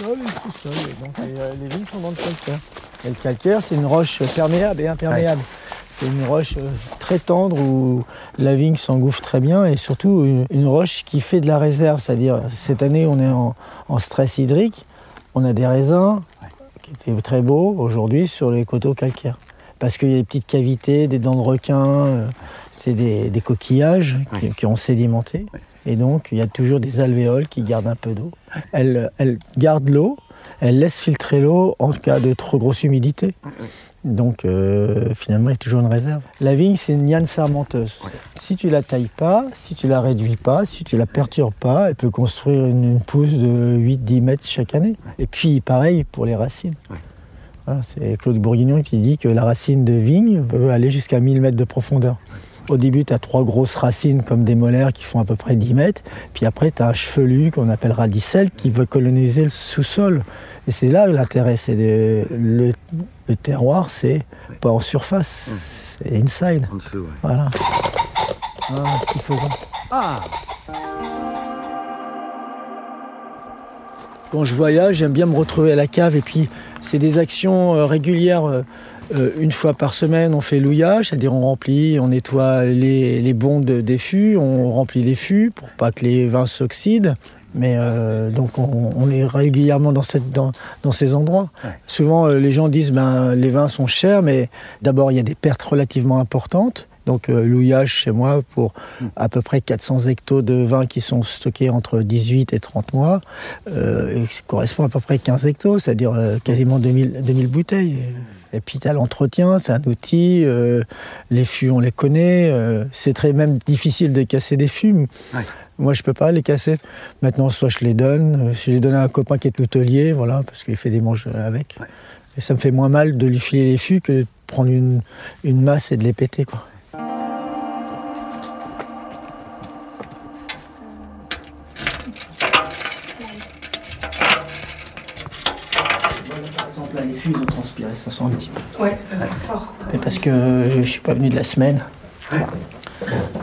et le sous-sol. Donc les, euh, les vignes sont dans le calcaire. Et le calcaire, c'est une roche perméable et imperméable. C'est une roche euh, très tendre où la vigne s'engouffre très bien et surtout une, une roche qui fait de la réserve. C'est-à-dire, cette année, on est en, en stress hydrique. On a des raisins qui étaient très beaux aujourd'hui sur les coteaux calcaires. Parce qu'il y a des petites cavités, des dents de requin, euh, c'est des, des coquillages qui, qui ont sédimenté. Et donc, il y a toujours des alvéoles qui gardent un peu d'eau. Elles, elles gardent l'eau, elles laissent filtrer l'eau en cas de trop grosse humidité. Donc, euh, finalement, il y a toujours une réserve. La vigne, c'est une liane sarmenteuse. Si tu la tailles pas, si tu la réduis pas, si tu la perturbes pas, elle peut construire une, pousse de 8-10 mètres chaque année. Et puis, pareil pour les racines. C'est Claude Bourguignon qui dit que la racine de vigne peut aller jusqu'à 1000 mètres de profondeur. Au début, tu as trois grosses racines comme des molaires qui font à peu près 10 mètres. Puis après, tu as un chevelu qu'on appelle radicelle qui veut coloniser le sous-sol. Et c'est là l'intérêt. C'est le, le terroir, c'est pas en surface, c'est inside. En dessous, ouais. Voilà. Ah, petit. Ah Quand je voyage, j'aime bien me retrouver à la cave et puis c'est des actions euh, régulières. Euh, une fois par semaine, on fait louillage, c'est-à-dire on remplit, on nettoie les, les bondes des fûts, on remplit les fûts pour pas que les vins s'oxydent. Mais euh, donc on, on est régulièrement dans, cette, dans, dans ces endroits. Ouais. Souvent euh, les gens disent ben les vins sont chers, mais d'abord il y a des pertes relativement importantes. Donc euh, louillage chez moi pour à peu près 400 hectos de vins qui sont stockés entre 18 et 30 mois. Euh, et correspond à peu près 15 hectos, c'est-à-dire euh, quasiment 2000, 2000 bouteilles. Et puis tu as l'entretien, c'est un outil, euh, les fûts on les connaît, euh, c'est très même difficile de casser des. Ouais. Moi je peux pas les casser. Maintenant soit je les donne, euh, je les donne à un copain qui est l'hôtelier, voilà, parce qu'il fait des manches avec. Ouais. Et ça me fait moins mal de lui filer les fûts que de prendre une, une masse et de les péter quoi. Exemple, là, les fûts, ils ont transpiré, ça sent un petit peu. Ouais, ça sent fort. Mais parce que je suis pas venu de la semaine.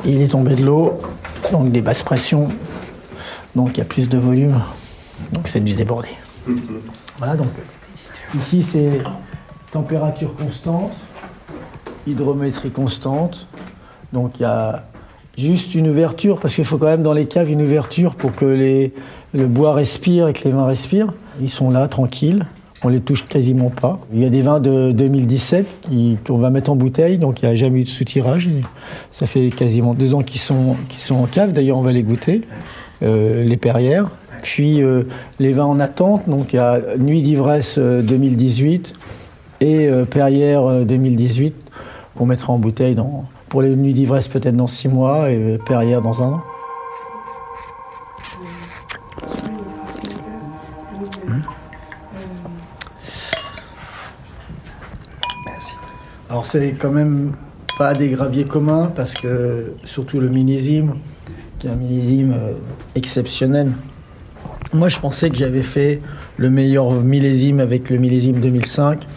Il est tombé de l'eau, donc des basses pressions, donc il y a plus de volume, donc c'est dû déborder. Voilà, donc ici c'est température constante, hydrométrie constante, donc il y a juste une ouverture, parce qu'il faut quand même dans les caves une ouverture pour que les, le bois respire et que les vins respirent. Ils sont là, tranquilles. On les touche quasiment pas. Il y a des vins de 2017 qui- qu'on va mettre en bouteille, donc il n'y a jamais eu de soutirage. Ça fait quasiment deux ans qu'ils sont, en cave. D'ailleurs, on va les goûter, euh, les Perrières. Puis euh, les vins en attente, donc il y a Nuit d'ivresse euh, 2018 et euh, Perrière euh, 2018 qu'on mettra en bouteille dans, pour les Nuits d'ivresse peut-être dans six mois et Perrière dans un an. Merci. Alors c'est quand même pas des graviers communs parce que surtout le millésime, qui est un millésime euh, exceptionnel. Moi je pensais que j'avais fait le meilleur millésime avec le millésime 2005,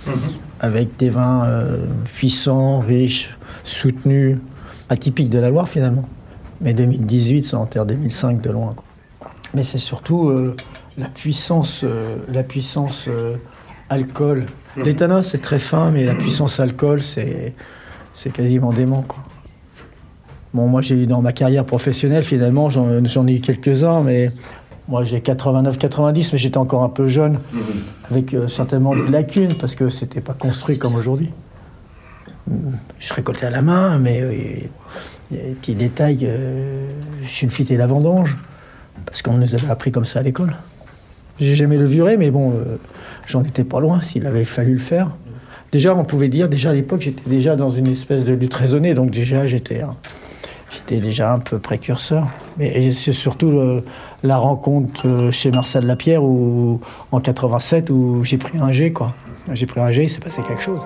avec des vins euh, puissants, riches, soutenus, atypiques de la Loire finalement. Mais 2018 ça enterre 2005 de loin. quoi. Mais c'est surtout euh, la puissance, la puissance alcool. L'éthanol c'est très fin, mais la puissance alcool c'est quasiment dément quoi. Moi j'ai eu dans ma carrière professionnelle finalement j'en ai eu quelques-uns, mais moi j'ai 89-90, mais j'étais encore un peu jeune, avec euh, certainement des lacunes parce que c'était pas construit comme aujourd'hui. Je récoltais à la main, mais euh, y a des petits détails. Euh, sulfite et la vendange, parce qu'on nous avait appris comme ça à l'école. J'ai jamais levuré, mais bon, euh, j'en étais pas loin s'il avait fallu le faire. Déjà, on pouvait dire, déjà à l'époque, j'étais déjà dans une espèce de lutte raisonnée, donc déjà j'étais déjà un peu précurseur. Mais c'est surtout le- la rencontre euh, chez Marcel Lapierre où, en 87 où j'ai pris un G, quoi. J'ai pris un G, il s'est passé quelque chose.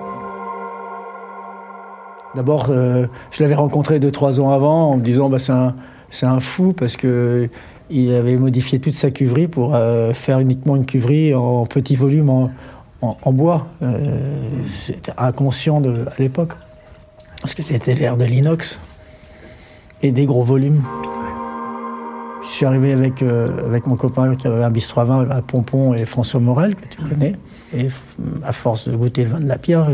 D'abord, euh, je l'avais rencontré deux, trois ans avant en me disant bah, c'est un, c'est un fou parce que il avait modifié toute sa cuverie pour euh, faire uniquement une cuverie en petit volume en, bois. Euh, c'était inconscient à l'époque. Parce que c'était l'ère de l'inox et des gros volumes. Je suis arrivé avec, euh, avec mon copain qui avait un bistrot à vin à Pompon et François Morel, que tu connais. Et à force de goûter le vin de la pierre,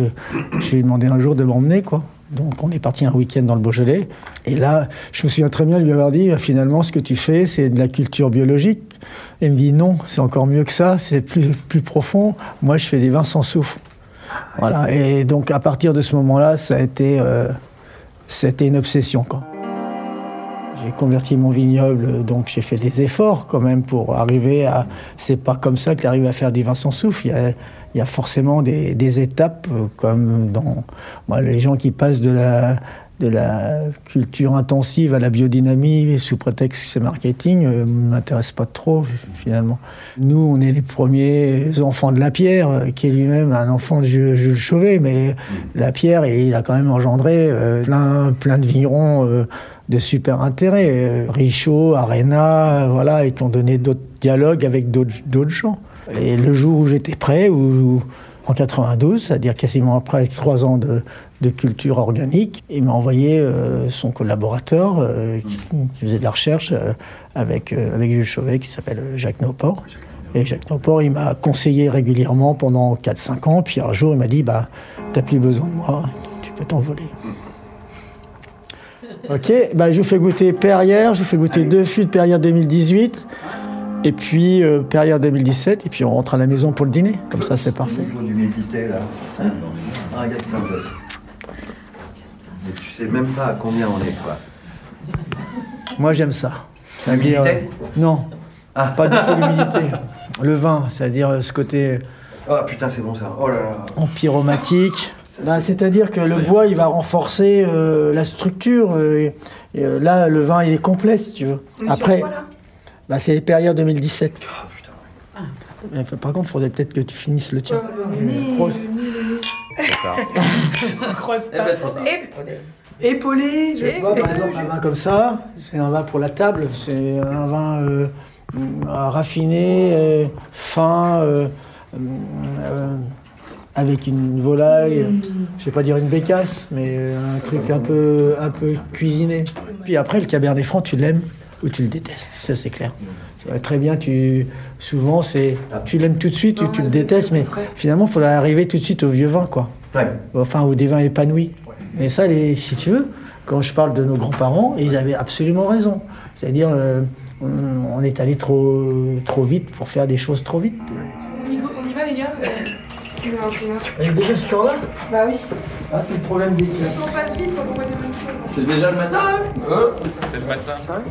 je lui ai demandé un jour de m'emmener, quoi. Donc on est parti un week-end dans le Beaujolais. Et là, je me souviens très bien de lui avoir dit, finalement, ce que tu fais, c'est de la culture biologique. Et il me dit, non, c'est encore mieux que ça, c'est plus, plus profond. Moi, je fais des vins sans souffle. Voilà. Et donc à partir de ce moment-là, ça a été, euh, c'était une obsession. Quoi. J'ai converti mon vignoble, donc j'ai fait des efforts quand même pour arriver à. C'est pas comme ça qu'il arrive à faire du vin sans souffle. Il y a, forcément des, étapes, euh, comme dans moi, les gens qui passent de la, de la culture intensive à la biodynamie sous prétexte que c'est marketing euh, m'intéresse pas trop finalement. Nous, on est les premiers enfants de la pierre, euh, qui est lui-même un enfant de Jules Chauvet, mais la pierre, il a quand même engendré plein, plein de vignerons de super intérêt. Richaud, Arena, voilà, et qui ont donné d'autres dialogues avec d'autres gens. Et le jour où j'étais prêt, ou en 92, c'est-à-dire quasiment après trois ans de, culture organique, il m'a envoyé euh, son collaborateur euh, qui, faisait de la recherche euh, avec, avec Jules Chauvet, qui s'appelle Jacques Noport. Et Jacques Noport, il m'a conseillé régulièrement pendant 4-5 ans. Puis un jour, il m'a dit bah, T'as plus besoin de moi, tu peux t'envoler. Ok, bah, je vous fais goûter Perrière, je vous fais goûter deux fûts de Perrière 2018. Et puis, euh, période 2017, et puis on rentre à la maison pour le dîner. Comme ça, c'est parfait. Il faut du méditer, là. Ah, regarde ça, Mais tu sais même pas à combien on est, quoi. Moi, j'aime ça. C'est-à-dire. Euh, non. Ah. Pas du tout l'humidité. Le vin, c'est-à-dire euh, ce côté. Oh putain, c'est bon ça. Oh là là. Empyromatique. Bah, c'est-à-dire que le bois, il va renforcer la structure. là, le vin, il est complet, si tu veux. Après. Bah, c'est les périodes 2017. Ah, putain. Par contre, il faudrait peut-être que tu finisses le tien. Oh, Croise pas. Épaulé. Je vois, par exemple, un vin comme ça, c'est un vin pour la table. C'est un vin euh, raffiné, euh, fin, euh, avec une volaille. Mm. Je vais pas dire une bécasse, mais un truc un peu, un peu cuisiné. Puis après, le cabernet franc, tu l'aimes ou tu le détestes. Ça, c'est clair. très bien, tu, souvent, c'est, tu l'aimes tout de suite, tu, tu le détestes, mais finalement, il faudrait arriver tout de suite au vieux vin, quoi. Enfin, ou des vins épanouis. Mais ça, les, si tu veux, quand je parle de nos grands-parents, ils avaient absolument raison. C'est-à-dire, euh, on, est allé trop, trop vite pour faire des choses trop vite. On y va, les gars a déjà ce temps-là Bah oui. Ah, c'est le problème des On passe vite quand on voit des bonnes choses. C'est déjà le matin hein C'est le matin.